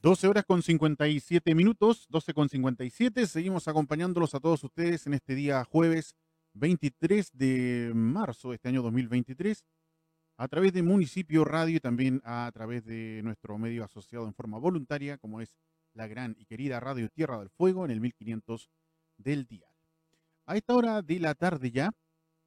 12 horas con 57 minutos, 12 con 57. Seguimos acompañándolos a todos ustedes en este día jueves 23 de marzo de este año 2023 a través de Municipio Radio y también a través de nuestro medio asociado en forma voluntaria, como es la gran y querida Radio Tierra del Fuego en el 1500 del día. A esta hora de la tarde ya,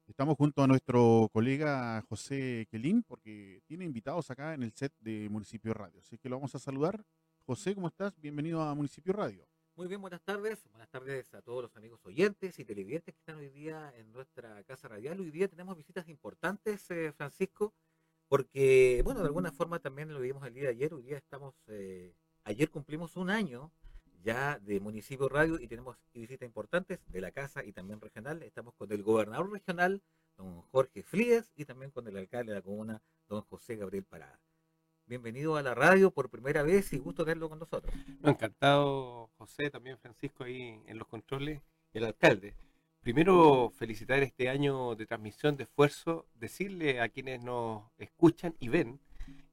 estamos junto a nuestro colega José Quelín, porque tiene invitados acá en el set de Municipio Radio. Así que lo vamos a saludar. José, ¿cómo estás? Bienvenido a Municipio Radio. Muy bien, buenas tardes. Buenas tardes a todos los amigos oyentes y televidentes que están hoy día en nuestra casa radial. Hoy día tenemos visitas importantes, eh, Francisco, porque, bueno, de alguna forma también lo vimos el día de ayer. Hoy día estamos, eh, ayer cumplimos un año ya de Municipio Radio y tenemos visitas importantes de la casa y también regional. Estamos con el gobernador regional, don Jorge Frías, y también con el alcalde de la comuna, don José Gabriel Parada bienvenido a la radio por primera vez y gusto tenerlo con nosotros. encantado, José, también Francisco ahí en los controles el alcalde. Primero, felicitar este año de transmisión de esfuerzo, decirle a quienes nos escuchan y ven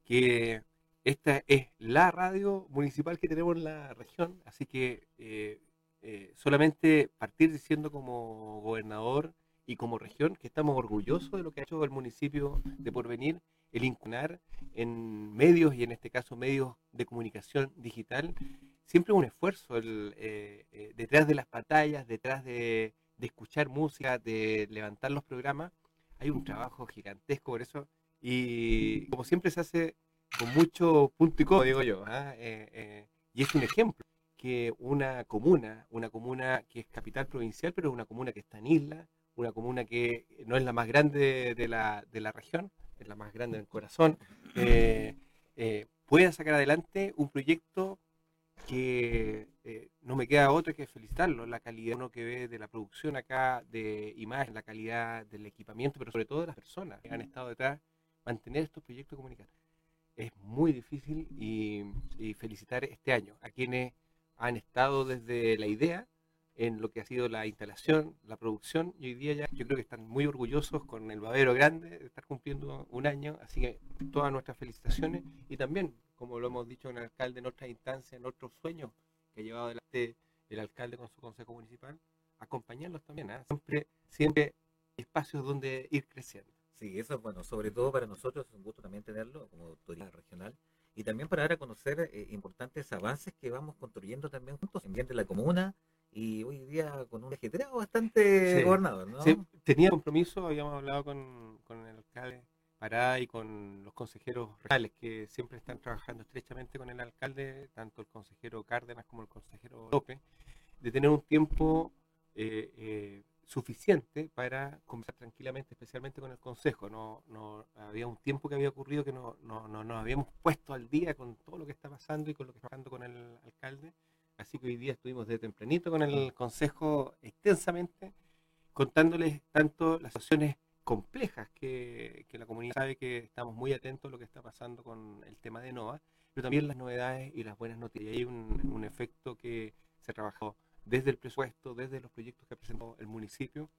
que esta es la radio municipal que tenemos en la región, así que eh, eh, solamente partir diciendo como gobernador y como región que estamos orgullosos de lo que ha hecho el municipio de Porvenir el incunar en medios y en este caso medios de comunicación digital, siempre un esfuerzo el, eh, eh, detrás de las pantallas, detrás de, escuchar música, de levantar los programas, hay un trabajo gigantesco por eso y como siempre se hace con mucho punto y codo, digo yo, ¿ah? eh, y es un ejemplo que una comuna, una comuna que es capital provincial, pero es una comuna que está en isla, una comuna que no es la más grande de la, de la región, es la más grande del corazón, eh, eh, pueda sacar adelante un proyecto que eh, no me queda otra que felicitarlo, la calidad uno que ve de la producción acá, de imagen, la calidad del equipamiento, pero sobre todo de las personas que han estado detrás, mantener estos proyectos comunicados. Es muy difícil y felicitar este año a quienes han estado desde la idea en lo que ha sido la instalación, la producción, y hoy día ya yo creo que están muy orgullosos con el babero grande de estar cumpliendo un año, así que todas nuestras felicitaciones y también, como lo hemos dicho en el alcalde en otras instancias, en otros sueños que ha llevado adelante el alcalde con su consejo municipal, acompañarlos también, ¿ah? siempre, siempre espacios donde ir creciendo. Sí, eso es bueno, sobre todo para nosotros es un gusto también tenerlo como autoridad regional y también para dar a conocer eh, importantes avances que vamos construyendo también juntos en bien de la comuna, y hoy día con un ajetreado bastante gobernador, ¿no? Sí, tenía compromiso, habíamos hablado con, con el alcalde Pará y con los consejeros reales que siempre están trabajando estrechamente con el alcalde, tanto el consejero Cárdenas como el consejero López, de tener un tiempo eh, eh, suficiente para conversar tranquilamente, especialmente con el consejo. No, no había un tiempo que había ocurrido que no, no, no nos habíamos puesto al día con todo lo que está pasando y con lo que está pasando con el alcalde Así que hoy día estuvimos de tempranito con el Consejo extensamente, contándoles tanto las situaciones complejas que, la comunidad sabe que estamos muy atentos a lo que está pasando con el tema de NOVA, pero también las novedades y las buenas noticias. Y hay un, efecto que se trabajó desde el presupuesto, desde los proyectos que presentó el municipio,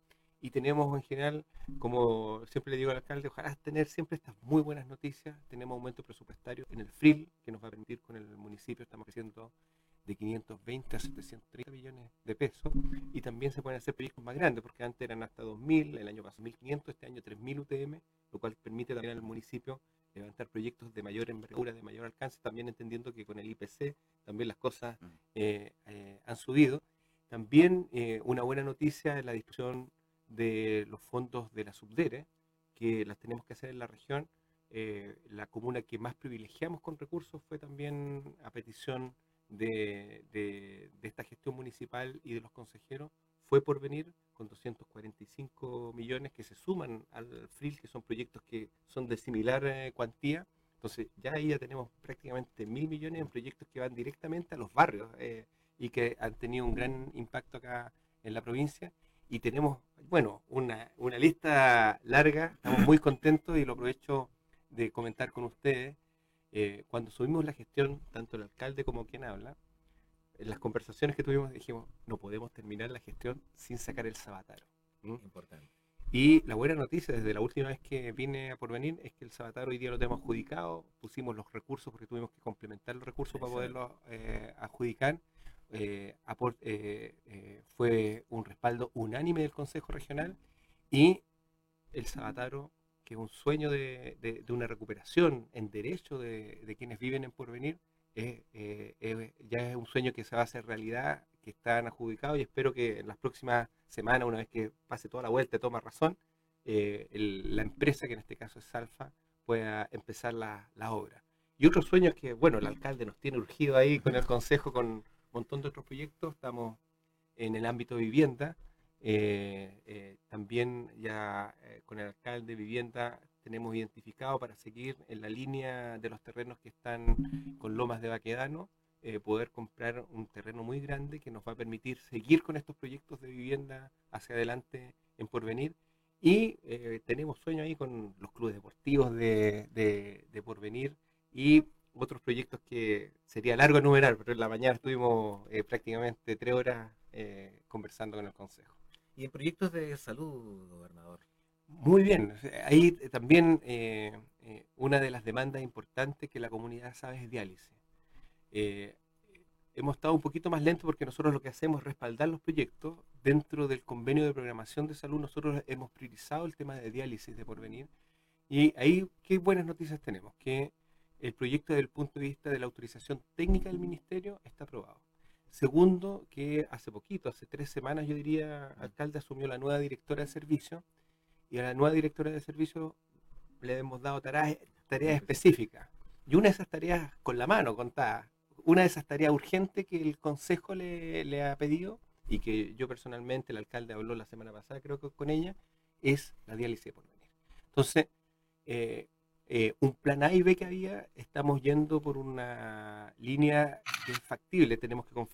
y tenemos en general, como siempre le digo al alcalde, ojalá tener siempre estas muy buenas noticias. Tenemos aumento presupuestario en el FRIL, que nos va a permitir con el municipio, estamos creciendo de 520 a 730 millones de pesos y también se pueden hacer proyectos más grandes porque antes eran hasta 2.000, el año pasado 1.500, este año 3.000 UTM, lo cual permite también al municipio levantar proyectos de mayor envergadura, de mayor alcance, también entendiendo que con el IPC también las cosas mm. eh, eh, han subido. También eh, una buena noticia es la discusión de los fondos de la subdere, que las tenemos que hacer en la región. la comuna que más privilegiamos con recursos fue también a petición de, de, esta gestión municipal y de los consejeros fue por venir con 245 millones que se suman al FRIL, que son proyectos que son de similar eh, cuantía. Entonces ya ahí ya tenemos prácticamente mil millones en proyectos que van directamente a los barrios eh, y que han tenido un gran impacto acá en la provincia. Y tenemos, bueno, una, una lista larga, estamos muy contentos y lo aprovecho de comentar con ustedes eh, cuando subimos la gestión, tanto el alcalde como quien habla, en las conversaciones que tuvimos dijimos, no podemos terminar la gestión sin sacar el sabataro. Importante. Y la buena noticia desde la última vez que vine a Porvenir es que el Sabatar hoy día lo tenemos adjudicado, pusimos los recursos porque tuvimos que complementar los recursos para poderlo eh, adjudicar. Eh, eh, fue un respaldo unánime del Consejo Regional y el Sabataro, que es un sueño de, una recuperación en derecho de, quienes viven en Porvenir, ya es un sueño que se va a hacer realidad, que están adjudicados y espero que en las próximas semanas, una vez que pase toda la vuelta y toma razón, eh, la empresa, que en este caso es Salfa, pueda empezar la, obra. Y otro sueño es que, bueno, el alcalde nos tiene urgido ahí con el consejo, con un montón de otros proyectos, estamos en el ámbito de vivienda, eh, eh, también ya con el alcalde de vivienda tenemos identificado para seguir en la línea de los terrenos que están con lomas de Baquedano, eh, poder comprar un terreno muy grande que nos va a permitir seguir con estos proyectos de vivienda hacia adelante en porvenir. Y eh, tenemos sueños ahí con los clubes deportivos de, de, porvenir y otros proyectos que sería largo enumerar, pero en la mañana estuvimos eh, prácticamente tres horas conversando con el Consejo. ¿Y en proyectos de salud, gobernador? Muy bien, ahí también una de las demandas importantes que la comunidad sabe es diálisis. Eh, hemos estado un poquito más lentos porque nosotros lo que hacemos es respaldar los proyectos. Dentro del convenio de programación de salud, nosotros hemos priorizado el tema de diálisis de porvenir. Y ahí, qué buenas noticias tenemos, que el proyecto desde el punto de vista de la autorización técnica del ministerio está aprobado. Segundo, que hace poquito, hace tres semanas, yo diría, alcalde asumió la nueva directora de servicio y a la nueva directora de servicio le hemos dado tareas, tareas específicas. Y una de esas tareas con la mano contada, una de esas tareas urgentes que el Consejo le, ha pedido y que yo personalmente, el alcalde habló la semana pasada, creo que con ella, es la diálisis por venir. Entonces, eh, eh, un plan A y B que había, estamos yendo por una línea que es factible, tenemos que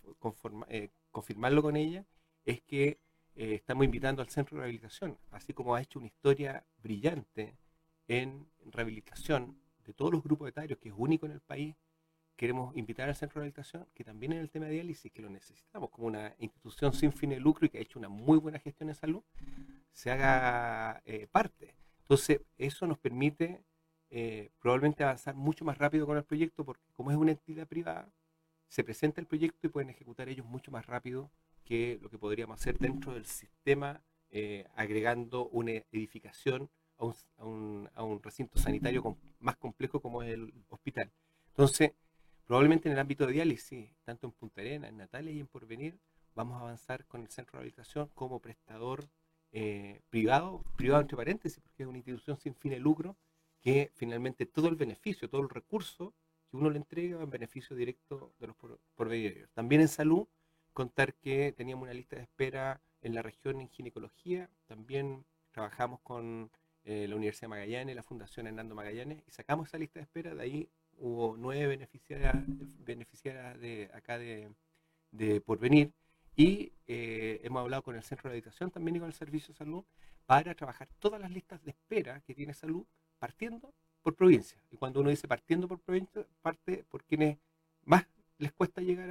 eh, confirmarlo con ella, es que estamos invitando al centro de rehabilitación, así como ha hecho una historia brillante en rehabilitación de todos los grupos etarios, que es único en el país, queremos invitar al centro de rehabilitación, que también en el tema de diálisis, que lo necesitamos como una institución sin fin de lucro y que ha hecho una muy buena gestión de salud, se haga eh, parte. Entonces, eso nos permite eh, probablemente avanzar mucho más rápido con el proyecto, porque como es una entidad privada, se presenta el proyecto y pueden ejecutar ellos mucho más rápido que lo que podríamos hacer dentro del sistema, eh, agregando una edificación a un, a un, recinto sanitario más complejo como es el hospital. Entonces, Probablemente en el ámbito de diálisis, tanto en Punta Arena, en Natales y en Porvenir, vamos a avanzar con el centro de rehabilitación como prestador eh, privado, privado entre paréntesis, porque es una institución sin fin de lucro, que finalmente todo el beneficio, todo el recurso que uno le entrega en beneficio directo de los porvenirios. También en salud, contar que teníamos una lista de espera en la región en ginecología, también trabajamos con eh, la Universidad de Magallanes, la Fundación Hernando Magallanes, y sacamos esa lista de espera, de ahí hubo nueve beneficiarias, de acá de, de Porvenir. Y eh, hemos hablado con el centro de habitación también y con el servicio de salud para trabajar todas las listas de espera que tiene salud partiendo por provincia. Y cuando uno dice partiendo por provincia, parte por quienes más les cuesta llegar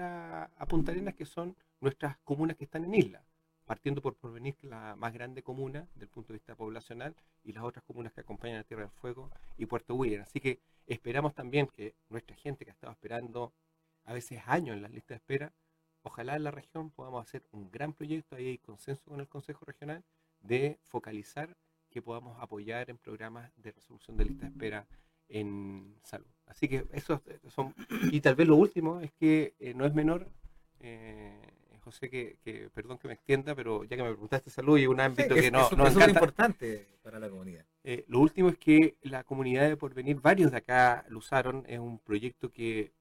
a, Punta Arenas, que son nuestras comunas que están en isla partiendo por Porvenir, la más grande comuna del punto de vista poblacional, y las otras comunas que acompañan a Tierra del Fuego y Puerto William. Así que esperamos también que nuestra gente que ha estado esperando a veces años en las listas de espera, ojalá en la región podamos hacer un gran proyecto, ahí hay consenso con el Consejo Regional, de focalizar que podamos apoyar en programas de resolución de listas de espera en salud. Así que eso son, y tal vez lo último es que eh, no es menor, eh, José, que, perdón que me extienda, pero ya que me preguntaste salud y un ámbito que no, es, es importante para la comunidad. Eh, lo último es que la comunidad de Porvenir, varios de acá lo usaron, es un proyecto que,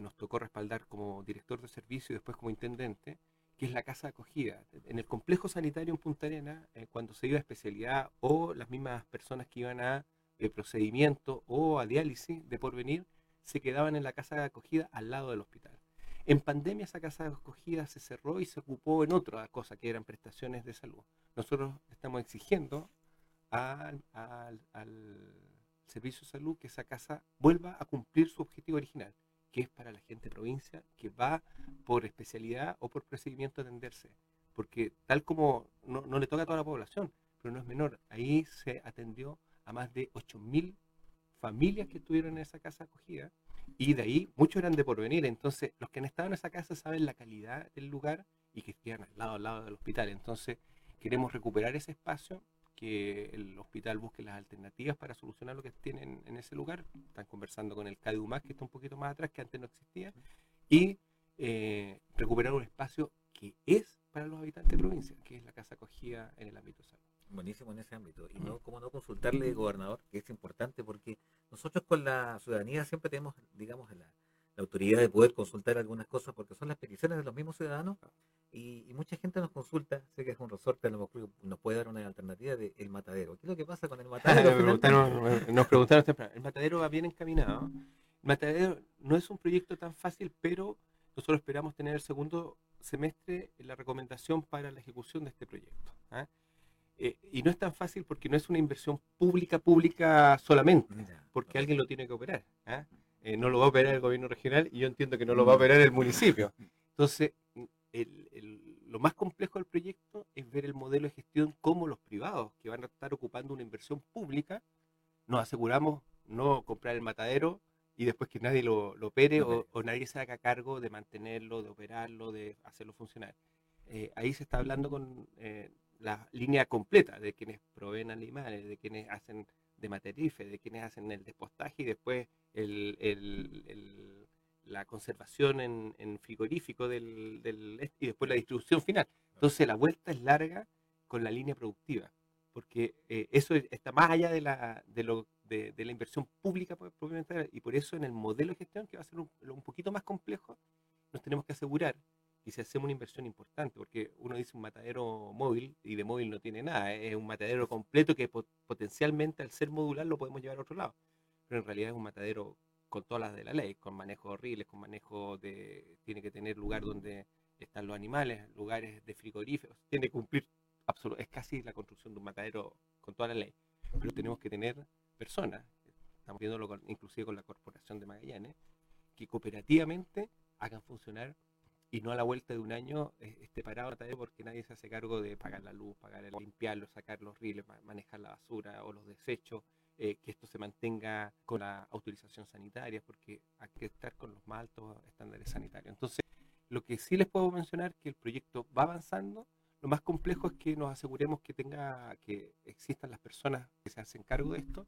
nos tocó respaldar como director de servicio y después como intendente, que es la casa de acogida. En el complejo sanitario en Punta Arena, eh, cuando se iba a especialidad o las mismas personas que iban a eh, procedimiento o a diálisis de porvenir, se quedaban en la casa de acogida al lado del hospital. En pandemia esa casa de acogida se cerró y se ocupó en otra cosa, que eran prestaciones de salud. Nosotros estamos exigiendo al, Servicio de Salud que esa casa vuelva a cumplir su objetivo original, que es para la gente de provincia que va por especialidad o por procedimiento a atenderse. Porque tal como no, le toca a toda la población, pero no es menor. Ahí se atendió a más de 8.000 familias que estuvieron en esa casa acogida y de ahí muchos eran de porvenir. Entonces, los que han estado en esa casa saben la calidad del lugar y que quedan al lado, al lado del hospital. Entonces, queremos recuperar ese espacio, que el hospital busque las alternativas para solucionar lo que tienen en ese lugar. Están conversando con el CADUMAC, que está un poquito más atrás, que antes no existía, y eh, recuperar un espacio que es para los habitantes de provincia, que es la casa acogida en el ámbito salud. Buenísimo en ese ámbito. Y no, como no consultarle, gobernador, que es importante porque nosotros con la ciudadanía siempre tenemos, digamos, la, la autoridad de poder consultar algunas cosas porque son las peticiones de los mismos ciudadanos y, mucha gente nos consulta, sé que es un resorte, a lo mejor nos puede dar una alternativa de el matadero. ¿Qué es lo que pasa con el matadero? nos preguntaron temprano, el matadero va bien encaminado. El matadero no es un proyecto tan fácil, pero nosotros esperamos tener el segundo semestre la recomendación para la ejecución de este proyecto. ¿ah? Eh, y no es tan fácil porque no es una inversión pública, pública solamente, porque alguien lo tiene que operar. ¿ah? Eh, no lo va a operar el gobierno regional y yo entiendo que no lo va a operar el municipio. Entonces, lo más complejo del proyecto es ver el modelo de gestión como los privados, que van a estar ocupando una inversión pública, nos aseguramos no comprar el matadero y después que nadie lo, opere o, nadie se haga cargo de mantenerlo, de operarlo, de hacerlo funcionar. Eh, ahí se está hablando con eh, la línea completa de quienes proveen animales, de quienes hacen de materife, de quienes hacen el despostaje y después el, la conservación en, frigorífico del, del, y después la distribución final. Entonces la vuelta es larga con la línea productiva, porque eh, eso está más allá de la, de, lo, de, la inversión pública propiamente y por eso en el modelo de gestión, que va a ser un, un poquito más complejo, nos tenemos que asegurar y si hacemos una inversión importante, porque uno dice un matadero móvil y de móvil no tiene nada, es un matadero completo que potencialmente al ser modular lo podemos llevar a otro lado, pero en realidad es un matadero con todas las de la ley, con manejo horribles, con manejo de, tiene que tener lugar donde están los animales, lugares de frigoríferos, tiene que cumplir, absoluto, es casi la construcción de un matadero con toda la ley, pero tenemos que tener personas, estamos viéndolo inclusive con la Corporación de Magallanes, que cooperativamente hagan funcionar y no a la vuelta de un año eh, esté parado porque nadie se hace cargo de pagar la luz, pagar el limpiarlo, sacar los riles, manejar la basura o los desechos, eh, que esto se mantenga con la autorización sanitaria, porque hay que estar con los más altos estándares sanitarios. Entonces, lo que sí les puedo mencionar que el proyecto va avanzando. Lo más complejo es que nos aseguremos que tenga, que existan las personas que se hacen cargo de esto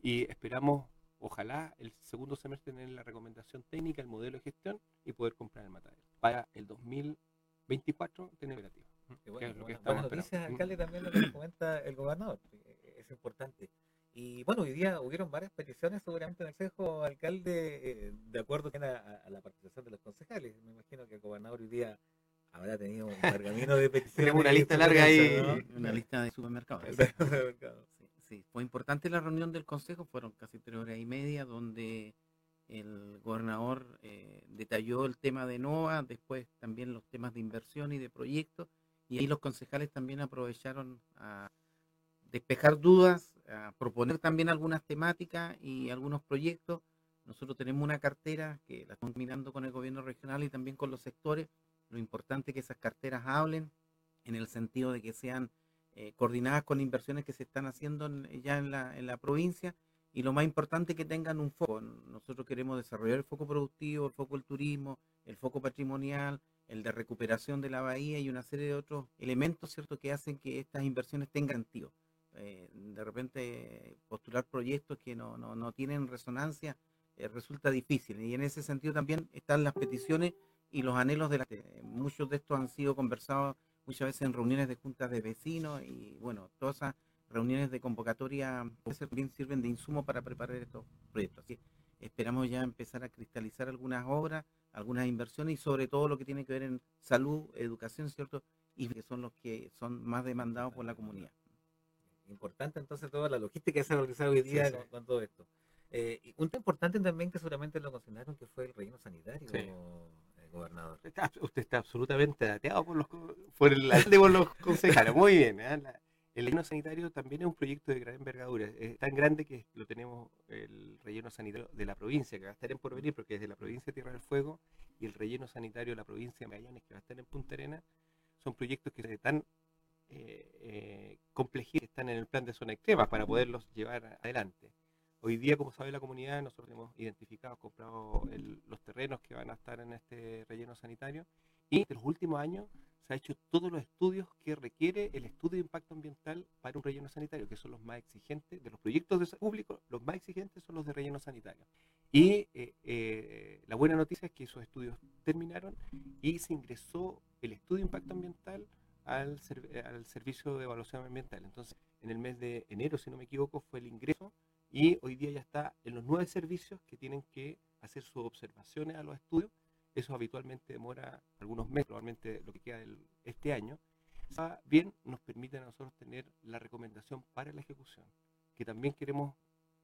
y esperamos, ojalá, el segundo semestre tener la recomendación técnica, el modelo de gestión y poder comprar el matadero para el 2024 tener operativo. bueno, buenas noticias, alcalde, también lo que comenta el gobernador, es importante. Y bueno, hoy día hubieron varias peticiones seguramente en el Consejo Alcalde, eh, de acuerdo a, a, la participación de los concejales. Me imagino que el gobernador hoy día habrá tenido un pergamino de peticiones. Tenemos una lista larga ahí. Una lista de supermercados. sí, sí, fue importante la reunión del Consejo, fueron casi tres horas y media, donde el gobernador eh, detalló el tema de NOA, después también los temas de inversión y de proyectos, y ahí los concejales también aprovecharon a despejar dudas, a proponer también algunas temáticas y algunos proyectos. Nosotros tenemos una cartera que la estamos mirando con el gobierno regional y también con los sectores. Lo importante es que esas carteras hablen en el sentido de que sean eh, coordinadas con inversiones que se están haciendo ya en la, en la provincia y lo más importante es que tengan un foco. Nosotros queremos desarrollar el foco productivo, el foco del turismo, el foco patrimonial, el de recuperación de la bahía y una serie de otros elementos, ¿cierto?, que hacen que estas inversiones tengan sentido. Eh, de repente postular proyectos que no, no, tienen resonancia eh, resulta difícil y en ese sentido también están las peticiones y los anhelos de la muchos de estos han sido conversados muchas veces en reuniones de juntas de vecinos y bueno todas esas reuniones de convocatoria también sirven de insumo para preparar estos proyectos así esperamos ya empezar a cristalizar algunas obras algunas inversiones y sobre todo lo que tiene que ver en salud educación cierto y que son los que son más demandados por la comunidad importante entonces toda la logística que se ha realizado hoy día Con, todo esto. Eh, un tema importante también que seguramente lo consideraron que fue el relleno sanitario, eh, gobernador. Usted está, absolutamente dateado por, los, por el de los concejales. Muy bien. ¿eh? El relleno sanitario también es un proyecto de gran envergadura. Es tan grande que lo tenemos el relleno sanitario de la provincia, que va a estar en Porvenir, porque es de la provincia de Tierra del Fuego, y el relleno sanitario de la provincia de Magallanes, que va a estar en Punta Arenas. Son proyectos que están eh, eh, están en el plan de zona extrema para poderlos llevar adelante. Hoy día, como sabe la comunidad, nosotros hemos identificado, comprado los terrenos que van a estar en este relleno sanitario y en los últimos años se ha hecho todos los estudios que requiere el estudio de impacto ambiental para un relleno sanitario, que son los más exigentes, de los proyectos de público, los más exigentes son los de relleno sanitario. Y eh, eh, la buena noticia es que esos estudios terminaron y se ingresó el estudio de impacto ambiental al, al servicio de evaluación ambiental. Entonces, en el mes de enero, si no me equivoco, fue el ingreso y hoy día ya está en los nueve servicios que tienen que hacer sus observaciones a los estudios. Eso habitualmente demora algunos meses, probablemente lo que queda del- este año. Bien, nos permite a nosotros tener la recomendación para la ejecución, que también queremos,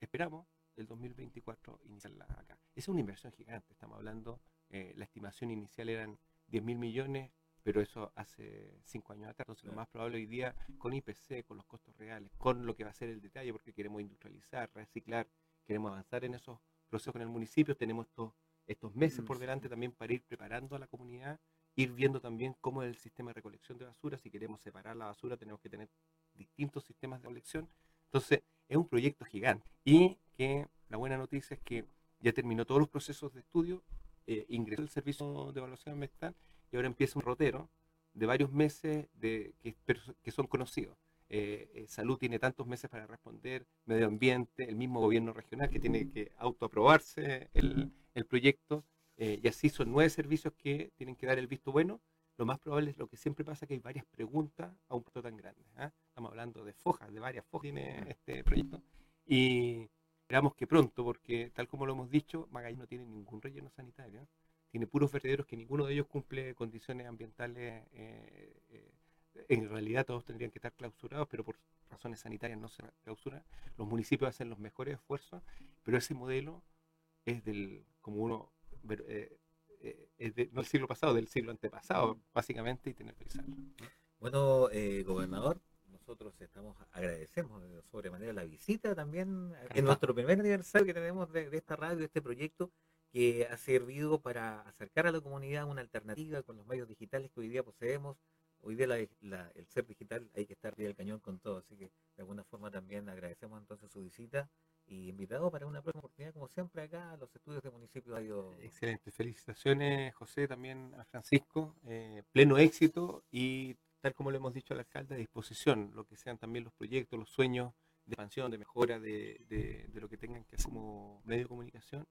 esperamos, el 2024 iniciarla acá. Esa es una inversión gigante, estamos hablando, eh, la estimación inicial eran 10 mil millones, pero eso hace cinco años atrás. Entonces, lo más probable hoy día, con IPC, con los costos reales, con lo que va a ser el detalle, porque queremos industrializar, reciclar, queremos avanzar en esos procesos con el municipio, tenemos estos, estos meses por Mm, delante también para ir preparando a la comunidad, ir viendo también cómo es el sistema de recolección de basura. Si queremos separar la basura, tenemos que tener distintos sistemas de recolección. Entonces, es un proyecto gigante. Y que la buena noticia es que ya terminó todos los procesos de estudio, eh, ingresó el servicio de evaluación ambiental y ahora empieza un rotero de varios meses de, que, son conocidos. Eh, eh, salud tiene tantos meses para responder, medio ambiente, el mismo gobierno regional que tiene que autoaprobarse el, el proyecto, eh, y así son nueve servicios que tienen que dar el visto bueno. Lo más probable es lo que siempre pasa, que hay varias preguntas a un proyecto tan grande. ¿ah? Estamos hablando de fojas, de varias fojas tiene este proyecto. Y esperamos que pronto, porque tal como lo hemos dicho, Magallanes no tiene ningún relleno sanitario. Tiene puros vertederos que ninguno de ellos cumple condiciones ambientales. eh, eh, en realidad todos tendrían que estar clausurados, pero por razones sanitarias no se clausuran. Los municipios hacen los mejores esfuerzos, pero ese modelo es del, como uno, eh, eh, es de- no del siglo pasado, del siglo antepasado, básicamente, y tener que revisarlo. Bueno, eh, gobernador, nosotros estamos agradecemos de sobremanera la visita también en nuestro primer aniversario que tenemos de, de esta radio, de este proyecto que ha servido para acercar a la comunidad una alternativa con los medios digitales que hoy día poseemos. Hoy día la- la- el ser digital hay que estar del cañón con todo, así que de alguna forma también agradecemos entonces su visita y invitado para una próxima oportunidad, como siempre, acá a los estudios de Municipio Radio. Excelente, felicitaciones José, también a Francisco, eh, pleno éxito y tal como le hemos dicho al alcalde, a disposición, lo que sean también los proyectos, los sueños de expansión, de mejora de, de- de lo que tengan que hacer como medio de comunicación.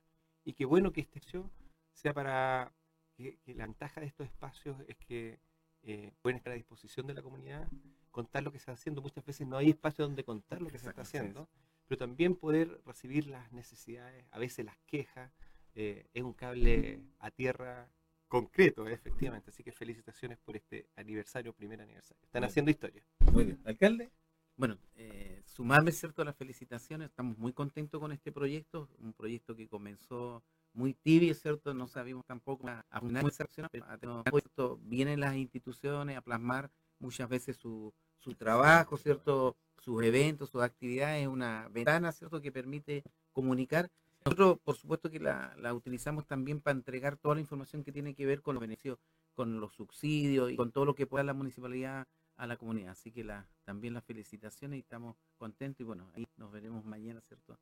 Y qué bueno que este espacio sea para que, que la ventaja de estos espacios es que eh, pueden estar a disposición de la comunidad, contar lo que se está haciendo. Muchas veces no hay espacio donde contar lo que se está haciendo, pero también poder recibir las necesidades, a veces las quejas. eh, es un cable a tierra concreto, eh, efectivamente. Así que felicitaciones por este aniversario, primer aniversario. Están Bueno. haciendo historia. Muy bien. Alcalde. Bueno, eh, sumarme, ¿cierto?, a las felicitaciones. Estamos muy contentos con este proyecto, un proyecto que comenzó muy tibio, ¿cierto? No sabíamos tampoco a, a funcionar, pero ha tenido puesto, vienen las instituciones a plasmar muchas veces su, su trabajo, ¿cierto? Sus eventos, sus actividades, es una ventana, ¿cierto?, que permite comunicar. Nosotros, por supuesto, que la, la utilizamos también para entregar toda la información que tiene que ver con los beneficios, con los subsidios y con todo lo que pueda la municipalidad a la comunidad. Así que la, también las felicitaciones y estamos contentos y bueno, ahí nos veremos mañana, ¿cierto?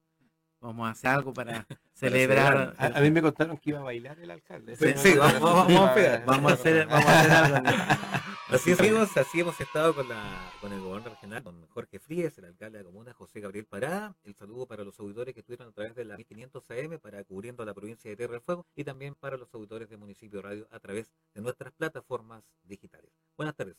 Vamos a hacer algo para celebrar. A, a mí me contaron que iba a bailar el alcalde. Sí, sí, vamos- vamos- vamos a pegar. Vamos a hacer, vamos a hacer algo. Así hemos, así hemos estado con, la, con el gobernador regional, con Jorge Fríes, el alcalde de la comuna, José Gabriel Pará. El saludo para los auditores que estuvieron a través de la 1500 AM para cubriendo la provincia de Tierra del Fuego y también para los auditores de Municipio Radio a través de nuestras plataformas digitales. Buenas tardes.